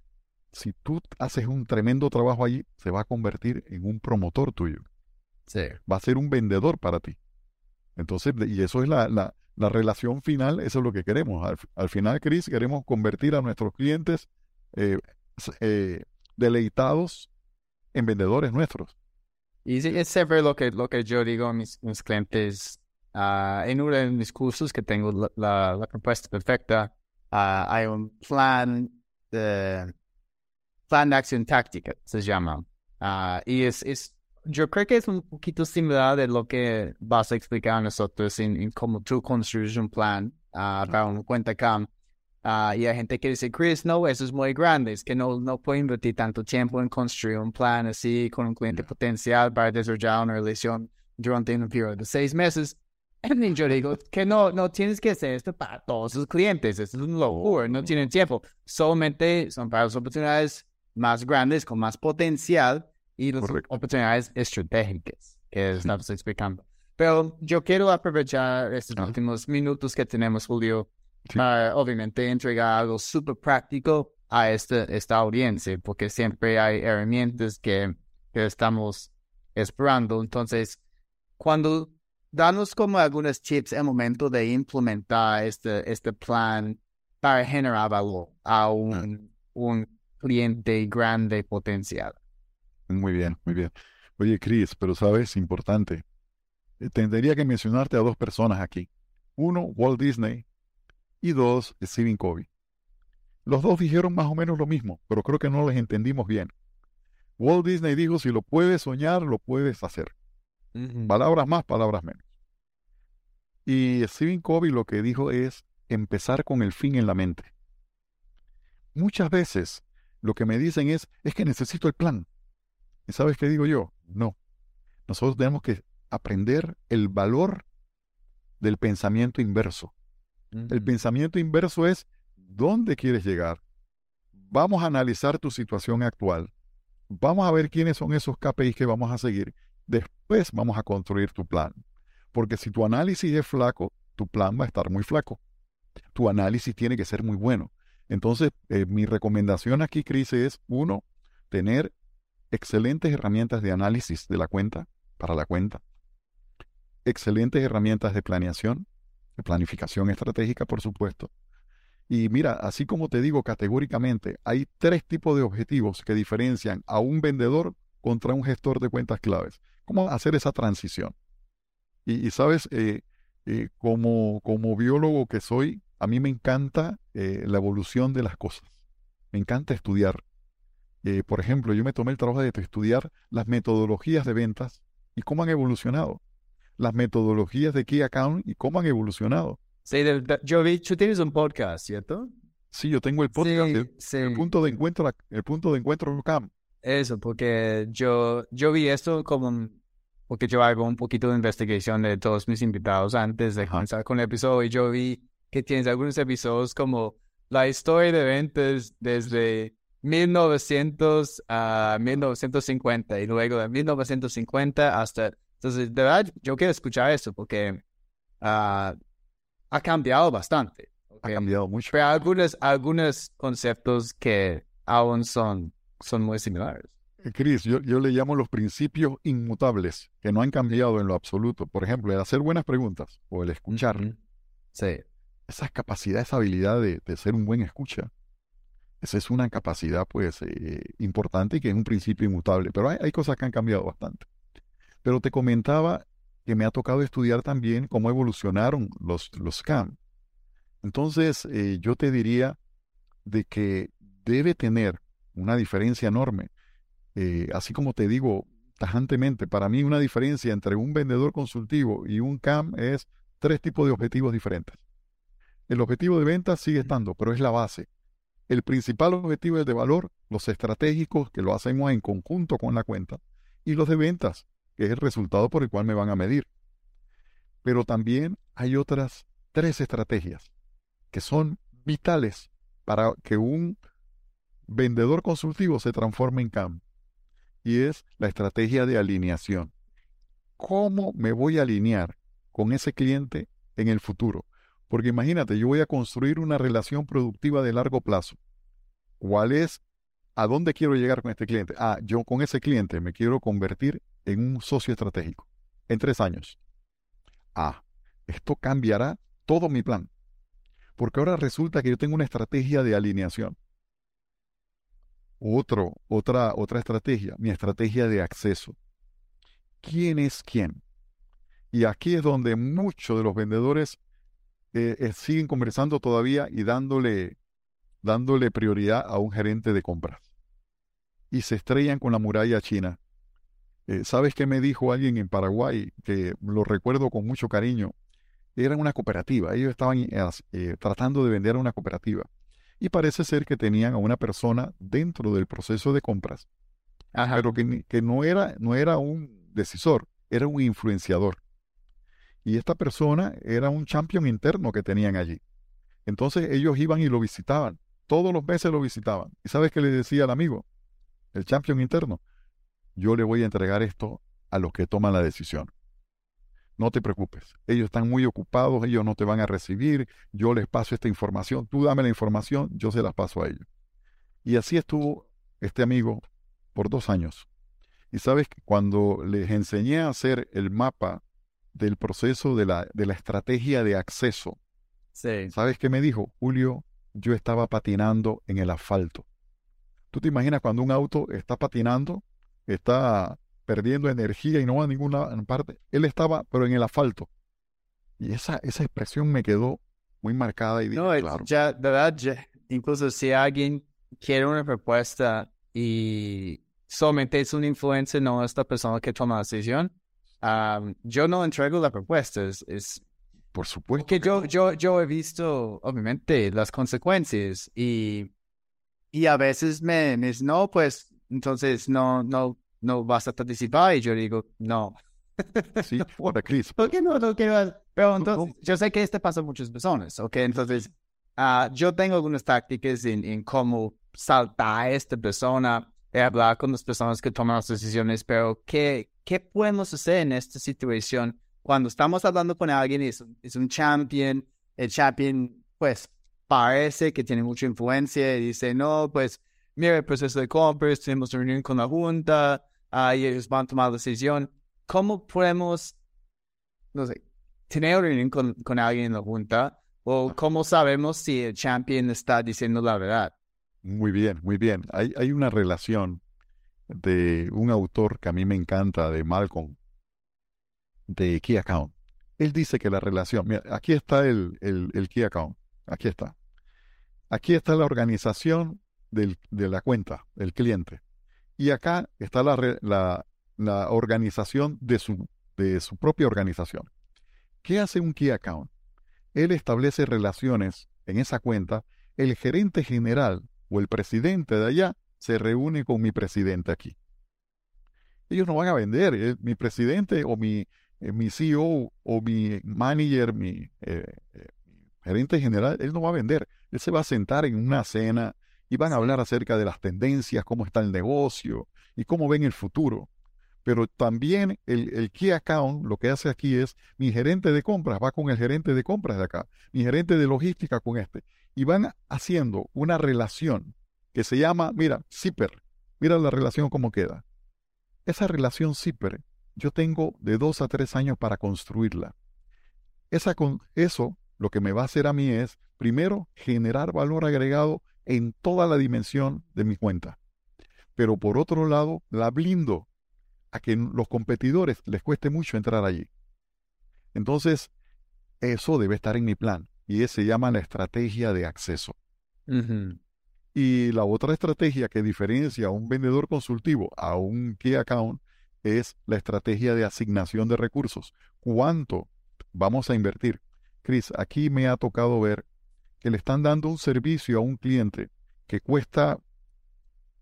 Si tú haces un tremendo trabajo allí, se va a convertir en un promotor tuyo. Va a ser un vendedor para ti. Entonces, y eso es la, la relación final, eso es lo que queremos. Al, final, Chris, queremos convertir a nuestros clientes eh, eh, deleitados en vendedores nuestros. Y es siempre lo que, lo que yo digo a mis, clientes. Ah, en uno de mis cursos que tengo la, la, propuesta perfecta, ah, hay un plan de, plan de acción táctica, se llama. Ah, y es, es yo creo que es un poquito similar de lo que vas a explicar a nosotros en, cómo tú construyes un plan uh, para un cuenta CAM. Uh, y hay gente que dice, Chris, no, eso es muy grande, es que no, no puedo invertir tanto tiempo en construir un plan así con un cliente potencial para desarrollar una relación durante un periodo de seis meses. Yo digo que no, no tienes que hacer esto para todos los clientes, eso es un locura, no tienen tiempo, solamente son para las oportunidades más grandes, con más potencial y las oportunidades estratégicas que estamos explicando. Pero yo quiero aprovechar estos últimos minutos que tenemos, Julio, para obviamente entregar algo súper práctico a esta, esta audiencia, porque siempre hay herramientas que, que estamos esperando. Entonces, cuando danos como algunos tips en el momento de implementar este, este plan para generar valor a un, un cliente grande potencial. Muy bien, muy bien. Oye, Chris, pero sabes, importante. Eh, tendría que mencionarte a dos personas aquí. Uno, Walt Disney, y dos, Stephen Covey. Los dos dijeron más o menos lo mismo, pero creo que no les entendimos bien. Walt Disney dijo, si lo puedes soñar, lo puedes hacer. Palabras más, palabras menos. Y Stephen Covey lo que dijo es empezar con el fin en la mente. Muchas veces lo que me dicen es, es que necesito el plan. ¿Y sabes qué digo yo? No. Nosotros tenemos que aprender el valor del pensamiento inverso. El pensamiento inverso es dónde quieres llegar. Vamos a analizar tu situación actual. Vamos a ver quiénes son esos KPIs que vamos a seguir. Después vamos a construir tu plan. Porque si tu análisis es flaco, tu plan va a estar muy flaco. Tu análisis tiene que ser muy bueno. Entonces, eh, mi recomendación aquí, Cris, es uno, tener excelentes herramientas de análisis de la cuenta, para la cuenta, excelentes herramientas de planeación, de planificación estratégica, por supuesto. Y mira, así como te digo categóricamente, hay tres tipos de objetivos que diferencian a un vendedor contra un gestor de cuentas claves. ¿Cómo hacer esa transición? Y, sabes, eh, eh, como, como biólogo que soy, a mí me encanta eh, la evolución de las cosas. Me encanta estudiar. por ejemplo, yo me tomé el trabajo de estudiar las metodologías de ventas y cómo han evolucionado. Las metodologías de Key Account y cómo han evolucionado. Sí, yo vi, tú tienes un podcast, ¿cierto? Sí, yo tengo el podcast, el, punto de encuentro, el punto de encuentro CAM. Eso, porque yo, yo vi esto como, porque yo hago un poquito de investigación de todos mis invitados antes de comenzar con el episodio y yo vi que tienes algunos episodios como la historia de ventas desde 1900 a 1950 y luego de 1950 hasta... Entonces, de verdad, yo quiero escuchar eso porque ah, ha cambiado bastante. Ha cambiado mucho. Pero algunos, algunos conceptos que aún son, son muy similares. Eh, Cris, yo, yo le llamo los principios inmutables, que no han cambiado en lo absoluto. Por ejemplo, el hacer buenas preguntas o el escuchar. Sí. Esa capacidad, esa habilidad de, ser un buen escucha. Esa es una capacidad, pues, eh, importante y que es un principio inmutable. Pero hay, hay cosas que han cambiado bastante. Pero te comentaba que me ha tocado estudiar también cómo evolucionaron los, los CAM. Entonces, eh, yo te diría de que debe tener una diferencia enorme. Eh, así como te digo tajantemente, para mí una diferencia entre un vendedor consultivo y un CAM es tres tipos de objetivos diferentes. El objetivo de venta sigue estando, pero es la base. El principal objetivo es de valor, los estratégicos, que lo hacemos en conjunto con la cuenta, y los de ventas, que es el resultado por el cual me van a medir. Pero también hay otras tres estrategias que son vitales para que un vendedor consultivo se transforme en CAM. Y es la estrategia de alineación. ¿Cómo me voy a alinear con ese cliente en el futuro? Porque imagínate, yo voy a construir una relación productiva de largo plazo. ¿Cuál es? ¿A dónde quiero llegar con este cliente? Ah, yo con ese cliente me quiero convertir en un socio estratégico en tres años. Ah, esto cambiará todo mi plan. Porque ahora resulta que yo tengo una estrategia de alineación. Otro, otra, otra estrategia, mi estrategia de acceso. ¿Quién es quién? Y aquí es donde muchos de los vendedores eh, eh, siguen conversando todavía y dándole, dándole prioridad a un gerente de compras. Y se estrellan con la muralla china eh, ¿Sabes qué me dijo alguien en Paraguay que lo recuerdo con mucho cariño? Era una cooperativa, ellos estaban tratando de vender a una cooperativa y parece ser que tenían a una persona dentro del proceso de compras, pero que, que, no, era, no era un decisor, era un influenciador. Y esta persona era un champion interno que tenían allí. Entonces ellos iban y lo visitaban, todos los meses lo visitaban. ¿Y sabes qué le decía al amigo? El champion interno yo le voy a entregar esto a los que toman la decisión. No te preocupes, ellos están muy ocupados, ellos no te van a recibir, yo les paso esta información, tú dame la información, yo se las paso a ellos. Y así estuvo este amigo por dos años. Y sabes que cuando les enseñé a hacer el mapa del proceso de la, de la estrategia de acceso, ¿sabes qué me dijo? Julio, yo estaba patinando en el asfalto. ¿Tú te imaginas cuando un auto está patinando está perdiendo energía y no va a ninguna parte. Él estaba, pero en el asfalto. Y esa, esa expresión me quedó muy marcada y no, claro. Ya, de verdad, incluso si alguien quiere una propuesta y solamente es una influencia, no esta persona que toma la decisión, yo no entrego la propuesta. Es, Por supuesto. Que yo, yo, yo he visto, obviamente, las consecuencias y, y a veces me, me no, pues entonces no, no, no vas a participar y yo digo, no. Sí, hola, Chris. ¿Por qué no? no quiero... Pero entonces, yo sé que este pasa a muchas personas, ¿ok? Entonces, uh, yo tengo algunas tácticas en, en cómo saltar a esta persona, de hablar con las personas que toman las decisiones, pero ¿qué, qué podemos hacer en esta situación cuando estamos hablando con alguien y es, es un champion, el champion, pues, parece que tiene mucha influencia y dice, no, pues, mira el proceso de compras, tenemos reunión con la junta, y ellos van a tomar la decisión. ¿Cómo podemos, tener reunión con, con alguien en la junta? ¿O cómo sabemos si el champion está diciendo la verdad? Muy bien, muy bien. Hay, una relación de un autor que a mí me encanta, de Malcolm, de Key Account. Él dice que la relación, mira, aquí está el, el, Key Account, aquí está. Aquí está la organización del, de la cuenta, del cliente. Y acá está la, organización de su, de su propia organización. ¿Qué hace un Key Account? Él establece relaciones en esa cuenta. El gerente general o el presidente de allá se reúne con mi presidente aquí. Ellos no van a vender. Eh, mi presidente o mi, eh, mi CEO o mi manager, mi eh, gerente general, él no va a vender. Él se va a sentar en una cena y van a hablar acerca de las tendencias, cómo está el negocio y cómo ven el futuro. Pero también el, el, Key Account lo que hace aquí es mi gerente de compras va con el gerente de compras de acá, mi gerente de logística con este. Y van haciendo una relación que se llama, mira, zipper. Mira la relación cómo queda. Esa relación zipper, yo tengo de dos a tres años para construirla. Esa, con, eso lo que me va a hacer a mí es, primero, generar valor agregado en toda la dimensión de mi cuenta. Pero por otro lado, la blindo a que los competidores les cueste mucho entrar allí. Entonces, eso debe estar en mi plan y se llama la estrategia de acceso. Y la otra estrategia que diferencia a un vendedor consultivo a un key account es la estrategia de asignación de recursos. ¿Cuánto vamos a invertir? Chris, aquí me ha tocado ver que le están dando un servicio a un cliente que cuesta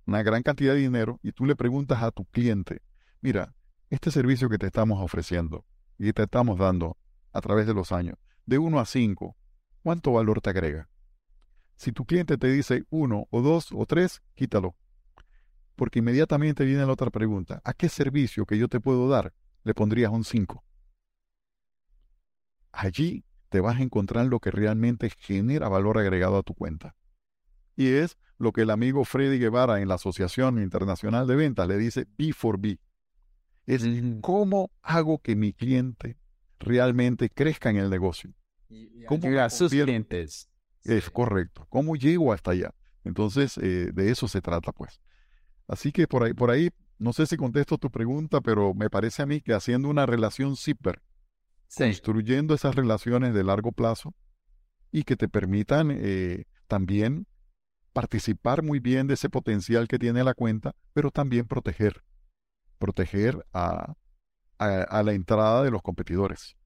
una gran cantidad de dinero y tú le preguntas a tu cliente, mira, este servicio que te estamos ofreciendo y te estamos dando a través de los años, de 1 a 5, ¿cuánto valor te agrega? Si tu cliente te dice 1 o 2 o 3, quítalo. Porque inmediatamente viene la otra pregunta, ¿a qué servicio que yo te puedo dar le pondrías un 5? Allí te vas a encontrar lo que realmente genera valor agregado a tu cuenta. Y es lo que el amigo Freddy Guevara en la Asociación Internacional de Ventas le dice B for B. Es cómo hago que mi cliente realmente crezca en el negocio. ¿Cómo a sus clientes. Es correcto. ¿Cómo llego hasta allá? Entonces, eh, de eso se trata, pues. Así que por ahí, por ahí, no sé si contesto tu pregunta, pero me parece a mí que haciendo una relación zipper, construyendo esas relaciones de largo plazo y que te permitan eh, también participar muy bien de ese potencial que tiene la cuenta, pero también proteger proteger a, a, la entrada de los competidores.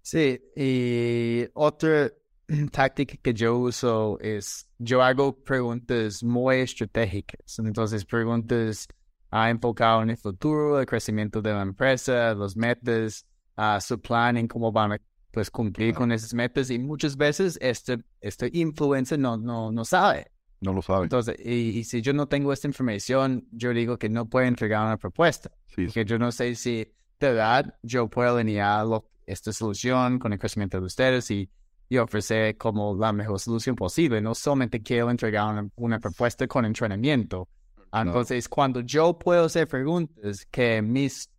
Sí, y otra táctica que yo uso es, yo hago preguntas muy estratégicas, entonces preguntas ah, enfocado en el futuro, el crecimiento de la empresa, los metas, uh, su plan en cómo van a pues, cumplir con esas metas y muchas veces este, este influencer no, no, no sabe. No lo sabe. Entonces, y, si yo no tengo esta información, yo digo que no puedo entregar una propuesta. Sí, Que yo no sé si de verdad yo puedo alinear esta solución con el crecimiento de ustedes y, y, ofrecer como la mejor solución posible. No solamente quiero entregar una, propuesta con entrenamiento. Entonces, cuando yo puedo hacer preguntas que mis,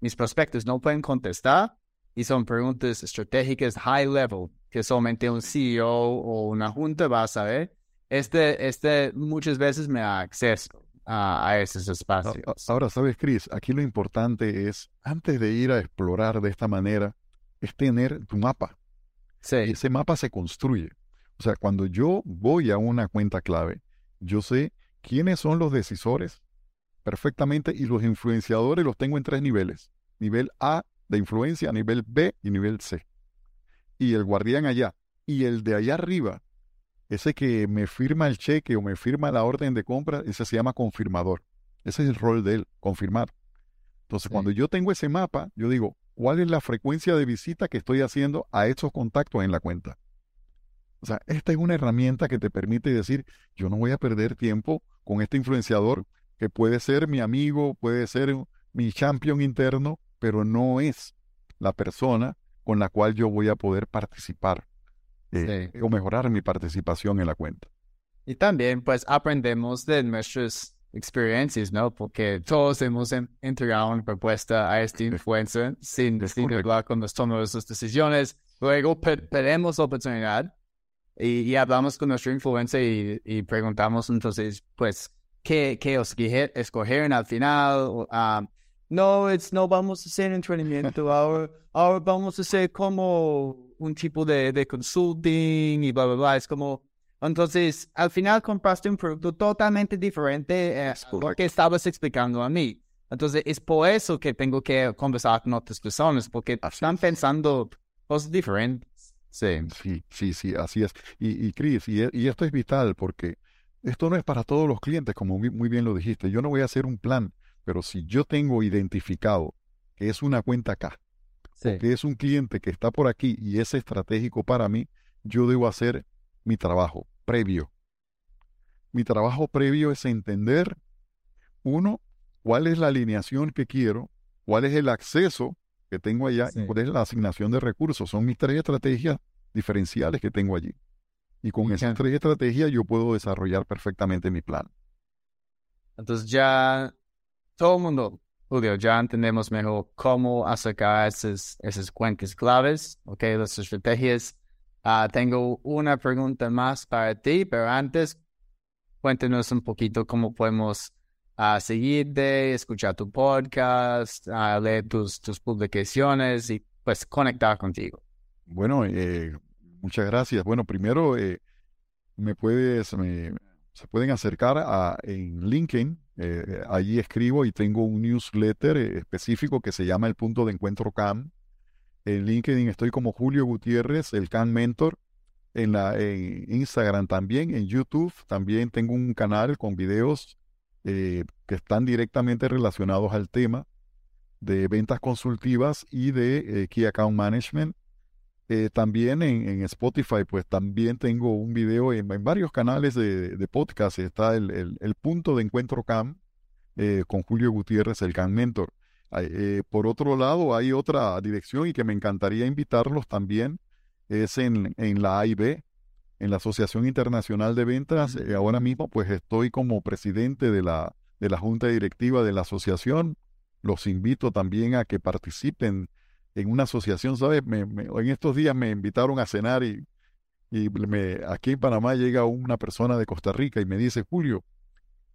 mis prospectos no pueden contestar y son preguntas estratégicas high level que solamente un CEO o una junta va a saber, este, este muchas veces me da acceso a, esos espacios. Ahora, sabes, Chris, aquí lo importante es, antes de ir a explorar de esta manera, es tener tu mapa. Sí. Y ese mapa se construye. O sea, cuando yo voy a una cuenta clave, yo sé quiénes son los decisores perfectamente y los influenciadores los tengo en tres niveles. Nivel A de influencia, nivel B y nivel C. Y el guardián allá. Y el de allá arriba ese que me firma el cheque o me firma la orden de compra, ese se llama confirmador. Ese es el rol de él, confirmar. Entonces, cuando yo tengo ese mapa, yo digo, ¿cuál es la frecuencia de visita que estoy haciendo a estos contactos en la cuenta? O sea, esta es una herramienta que te permite decir, yo no voy a perder tiempo con este influenciador que puede ser mi amigo, puede ser mi champion interno, pero no es la persona con la cual yo voy a poder participar eh, o mejorar mi participación en la cuenta. Y también, pues, aprendemos de nuestras experiencias, ¿no? Porque todos hemos entregado una propuesta a este influencer sin, sin hablar con los tomamos sus decisiones. Luego perdemos la oportunidad y, hablamos con nuestro influencer y, preguntamos entonces, pues, ¿qué, qué escogieron al final? no, it's, no vamos a hacer entrenamiento, ahora, ahora vamos a hacer como un tipo de, de consulting y bla, bla, bla. Es como, entonces, al final compraste un producto totalmente diferente a lo que estabas explicando a mí. Entonces, es por eso que tengo que conversar con otras personas, porque están pensando cosas diferentes. Sí. sí, sí, sí, así es. Y, y Chris, y, y, esto es vital porque esto no es para todos los clientes, como muy bien lo dijiste. Yo no voy a hacer un plan, pero si yo tengo identificado que es una cuenta acá, que es un cliente que está por aquí y es estratégico para mí, yo debo hacer mi trabajo previo. Mi trabajo previo es entender, uno, cuál es la alineación que quiero, cuál es el acceso que tengo allá y cuál es la asignación de recursos. Son mis tres estrategias diferenciales que tengo allí. Y con esas tres estrategias yo puedo desarrollar perfectamente mi plan. Entonces ya todo el mundo Julio, ya entendemos mejor cómo acercar esas, esas cuencas claves, ok, las estrategias. Ah, tengo una pregunta más para ti, pero antes, cuéntanos un poquito cómo podemos uh, seguirte, escuchar tu podcast, uh, leer tus, tus publicaciones y pues conectar contigo. Bueno, eh, muchas gracias. Bueno, primero eh, me puedes, me, se pueden acercar a, en LinkedIn. Eh, allí escribo y tengo un newsletter eh, específico que se llama El Punto de Encuentro CAM. En LinkedIn estoy como Julio Gutiérrez, el CAM Mentor. En, la, en Instagram también, en YouTube también tengo un canal con videos eh, que están directamente relacionados al tema de ventas consultivas y de Key Account Management. Eh, también en, Spotify, pues también tengo un video en, varios canales de, podcast. Está el, punto de encuentro CAM eh, con Julio Gutiérrez, el CAM Mentor. Eh, por otro lado, hay otra dirección y que me encantaría invitarlos también. Es en, en la AIB, en la Asociación Internacional de Ventas. ahora mismo, pues estoy como presidente de la, de la Junta Directiva de la asociación. Los invito también a que participen en una asociación, ¿sabes? Me, en estos días me invitaron a cenar y, y me, aquí en Panamá llega una persona de Costa Rica y me dice, Julio,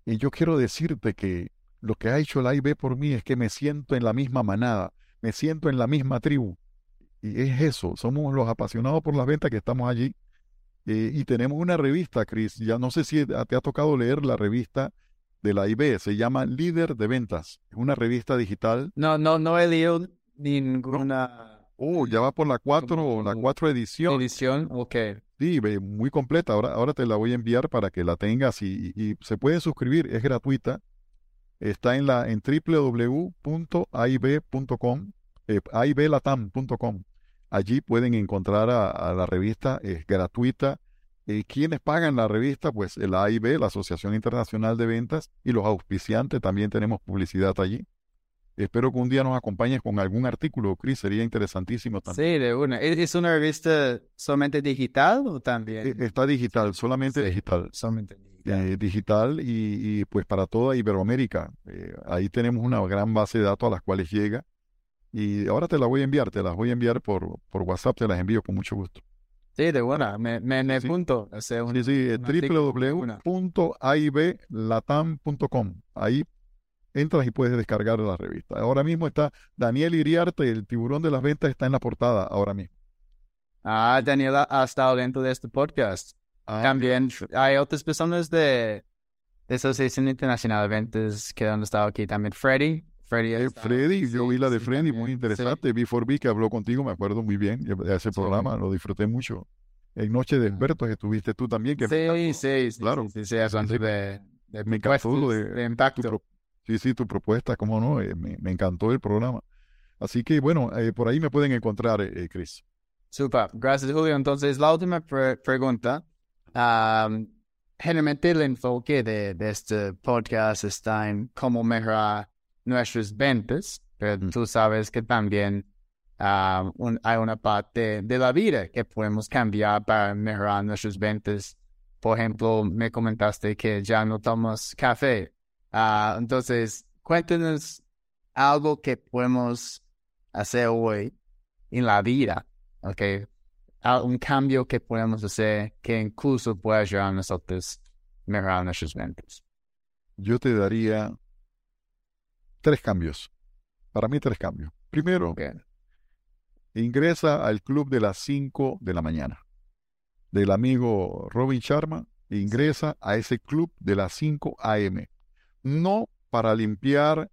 y yo quiero decirte que lo que ha hecho el AIB por mí es que me siento en la misma manada, me siento en la misma tribu. Y es eso, somos los apasionados por las ventas que estamos allí. Eh, y tenemos una revista, Chris, ya no sé si te ha tocado leer la revista de la AIB, se llama Líder de Ventas, es una revista digital. No, no, no he leído ninguna. Oh, ya va por la cuatro, la cuatro edición. Edición, ok. Sí, muy completa. Ahora, ahora te la voy a enviar para que la tengas y, y se puede suscribir, es gratuita. Está en la en www.aib.com, eh, aiblatam.com. Allí pueden encontrar a, la revista, es gratuita. Eh, ¿Quiénes pagan la revista? Pues la AIB, la Asociación Internacional de Ventas, y los auspiciantes, también tenemos publicidad allí. Espero que un día nos acompañes con algún artículo, Chris, sería interesantísimo también. Sí, de una. ¿Es una revista solamente digital o también? E, está digital, solamente digital. Solamente digital. digital y, pues para toda Iberoamérica. Eh, ahí tenemos una gran base de datos a las cuales llega. Y ahora te la voy a enviar, te las voy a enviar por, por WhatsApp, te las envío con mucho gusto. Sí, de buena, me, me, me sí. punto. sí, sí, www.aiblatam.com. Ahí entras y puedes descargar la revista. Ahora mismo está Daniel Iriarte, el tiburón de las ventas, está en la portada ahora mismo. Ah, Daniel ha estado dentro de este podcast. Ah, También hay otras personas de, de Asociación Internacional de Ventas que han estado aquí. También Freddy. Freddy, eh, Freddy yo vi la de Freddy, muy interesante. Sí. B4B que habló contigo, me acuerdo muy bien de ese programa, lo disfruté mucho. En Noche de Expertos estuviste tú también. Que sí, sí, sí, claro. Sí, sí, sí, de, de, me encantó de, de impacto. Sí, sí, tu propuesta, cómo no, eh, me, me, encantó el programa. Así que bueno, eh, por ahí me pueden encontrar, eh, Chris. Super, gracias Julio. Entonces, la última pre pregunta. Um, generalmente el enfoque de, de, este podcast está en cómo mejorar nuestras ventas, pero mm. tú sabes que también un, hay una parte de la vida que podemos cambiar para mejorar nuestras ventas. Por ejemplo, me comentaste que ya no tomas café Uh, entonces, cuéntenos algo que podemos hacer hoy en la vida, ¿ok? Un cambio que podemos hacer que incluso pueda ayudar a nosotros a mejorar nuestras ventas. Yo te daría tres cambios. Para mí tres cambios. Primero, ingresa al club de las 5 de la mañana. Del amigo Robin Sharma, ingresa a ese club de las 5 a.m. No para limpiar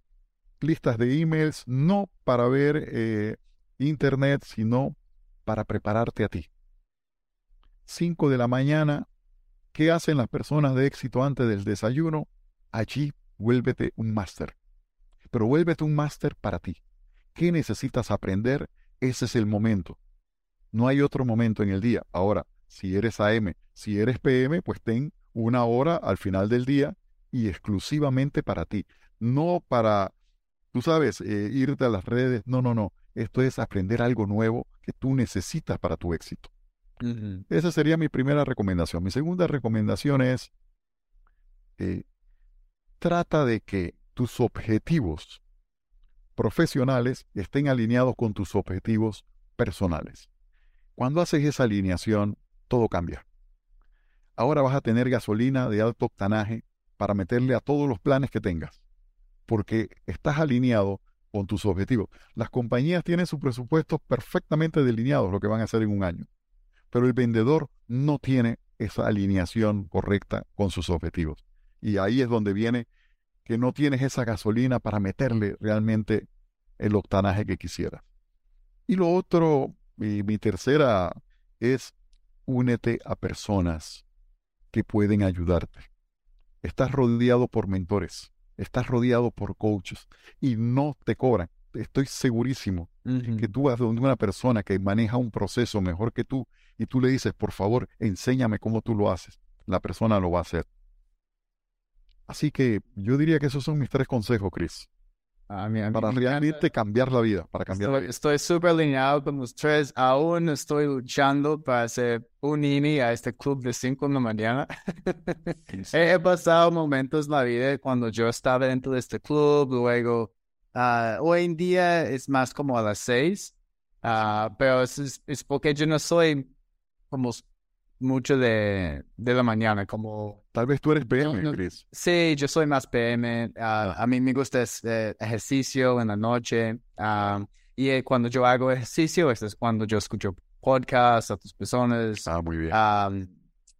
listas de emails, no para ver eh, internet, sino para prepararte a ti. 5 de la mañana, ¿qué hacen las personas de éxito antes del desayuno? Allí vuélvete un máster. Pero vuélvete un máster para ti. ¿Qué necesitas aprender? Ese es el momento. No hay otro momento en el día. Ahora, si eres AM, si eres PM, pues ten una hora al final del día y exclusivamente para ti. No para, tú sabes, eh, irte a las redes. No, no, no. Esto es aprender algo nuevo que tú necesitas para tu éxito. Esa sería mi primera recomendación. Mi segunda recomendación es, eh, trata de que tus objetivos profesionales estén alineados con tus objetivos personales. Cuando haces esa alineación, todo cambia. Ahora vas a tener gasolina de alto octanaje para meterle a todos los planes que tengas, porque estás alineado con tus objetivos. Las compañías tienen sus presupuestos perfectamente delineados, lo que van a hacer en un año, pero el vendedor no tiene esa alineación correcta con sus objetivos. Y ahí es donde viene que no tienes esa gasolina para meterle realmente el octanaje que quisieras. Y lo otro, mi, mi tercera es únete a personas que pueden ayudarte. Estás rodeado por mentores, estás rodeado por coaches y no te cobran. Estoy segurísimo que tú vas donde una persona que maneja un proceso mejor que tú y tú le dices, por favor, enséñame cómo tú lo haces. La persona lo va a hacer. Así que yo diría que esos son mis tres consejos, Chris. Para realmente cambiar la vida, para cambiar Estoy súper alineado con los tres. Aún estoy luchando para ser un INI a este club de cinco en la mañana. he, pasado momentos en la vida cuando yo estaba dentro de este club, luego ah, hoy en día es más como a las seis, uh, pero es, es, porque yo no soy como mucho de, de la mañana, como... Tal vez tú eres PM, Chris. Sí, yo soy más PM. Ah, a mí me gusta eh, ejercicio en la noche. Ah, y eh, cuando yo hago ejercicio, este es cuando yo escucho podcasts a otras personas. Ah, muy bien. Ah,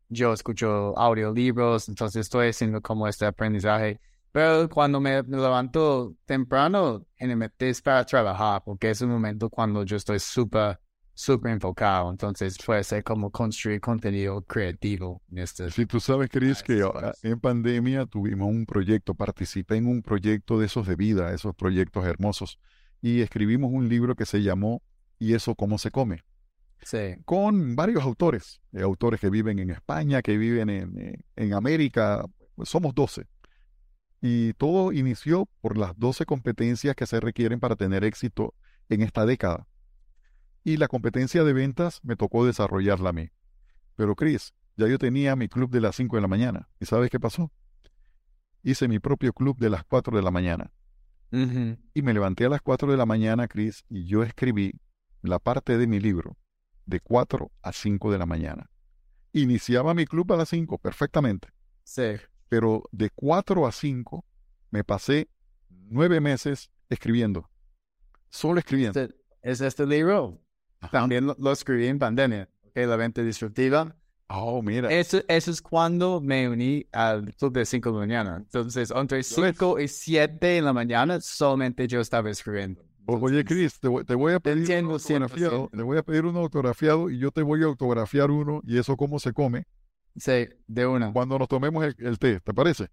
yo escucho audiolibros, entonces estoy haciendo como este aprendizaje. Pero cuando me, levanto temprano, generalmente es para trabajar, porque es un momento cuando yo estoy súper súper enfocado. Entonces puede ser como construir contenido creativo. En este si tú sabes, Chris, que en pandemia tuvimos un proyecto, participé en un proyecto de esos de vida, esos proyectos hermosos, y escribimos un libro que se llamó ¿Y eso cómo se come? Sí. Con varios autores, eh, autores que viven en España, que viven en, eh, en América, pues somos 12. Y todo inició por las 12 competencias que se requieren para tener éxito en esta década y la competencia de ventas me tocó desarrollarla a mí. Pero Chris, ya yo tenía mi club de las 5 de la mañana. ¿Y sabes qué pasó? Hice mi propio club de las 4 de la mañana. Y me levanté a las 4 de la mañana, Chris, y yo escribí la parte de mi libro de 4 a 5 de la mañana. Iniciaba mi club a las 5, perfectamente. Sí. Pero de 4 a 5 me pasé nueve meses escribiendo. Solo escribiendo. ¿Es este libro? También lo, escribí en pandemia, okay, la venta disruptiva. Oh, mira. Eso, eso es cuando me uní al club de 5 de la mañana. Entonces, entre 5 y 7 de la mañana, solamente yo estaba escribiendo. Oye, Chris, te voy, a pedir un autografiado, te voy a pedir un autografiado y yo te voy a autografiar uno y eso cómo se come. Sí, de una. Cuando nos tomemos el, té, ¿te parece?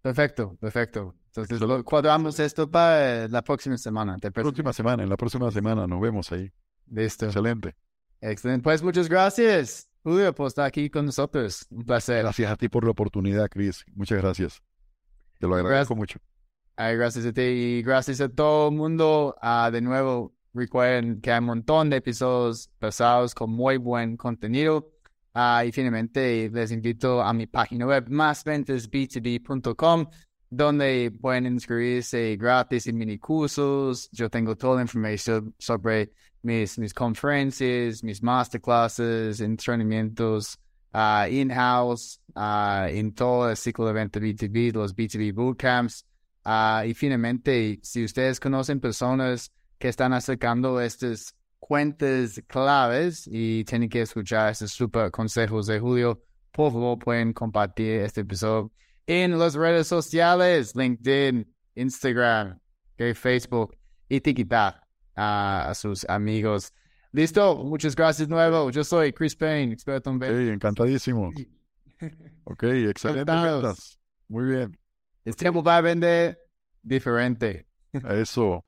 Perfecto, perfecto. Entonces, cuadramos esto para la próxima semana. La próxima semana, en la próxima semana nos vemos ahí. Listo. Excelente. Excelente. Pues muchas gracias, Julio, por estar aquí con nosotros. Un placer. Gracias a ti por la oportunidad, Chris. Muchas gracias. Te lo agradezco mucho. Ay, gracias a ti y gracias a todo el mundo. Uh, de nuevo, recuerden que hay un montón de episodios pasados con muy buen contenido. Uh, y finalmente les invito a mi página web, másventasb2b.com donde pueden inscribirse gratis en mini cursos. Yo tengo toda la información sobre mis, mis conferencias, mis masterclasses, entrenamientos uh, in-house, uh, en todo el ciclo de venta B2B, los B2B bootcamps. Ah, y finalmente, si ustedes conocen personas que están acercando estas cuentas claves y tienen que escuchar estos super consejos de Julio, por favor pueden compartir este episodio en las redes sociales, LinkedIn, Instagram, Facebook, y etiquetar a, a sus amigos. Listo, muchas gracias nuevo. Yo soy Chris Payne, experto en ventas. encantadísimo. ok, excelente Muy bien. Tiempo va a vender diferente. Eso.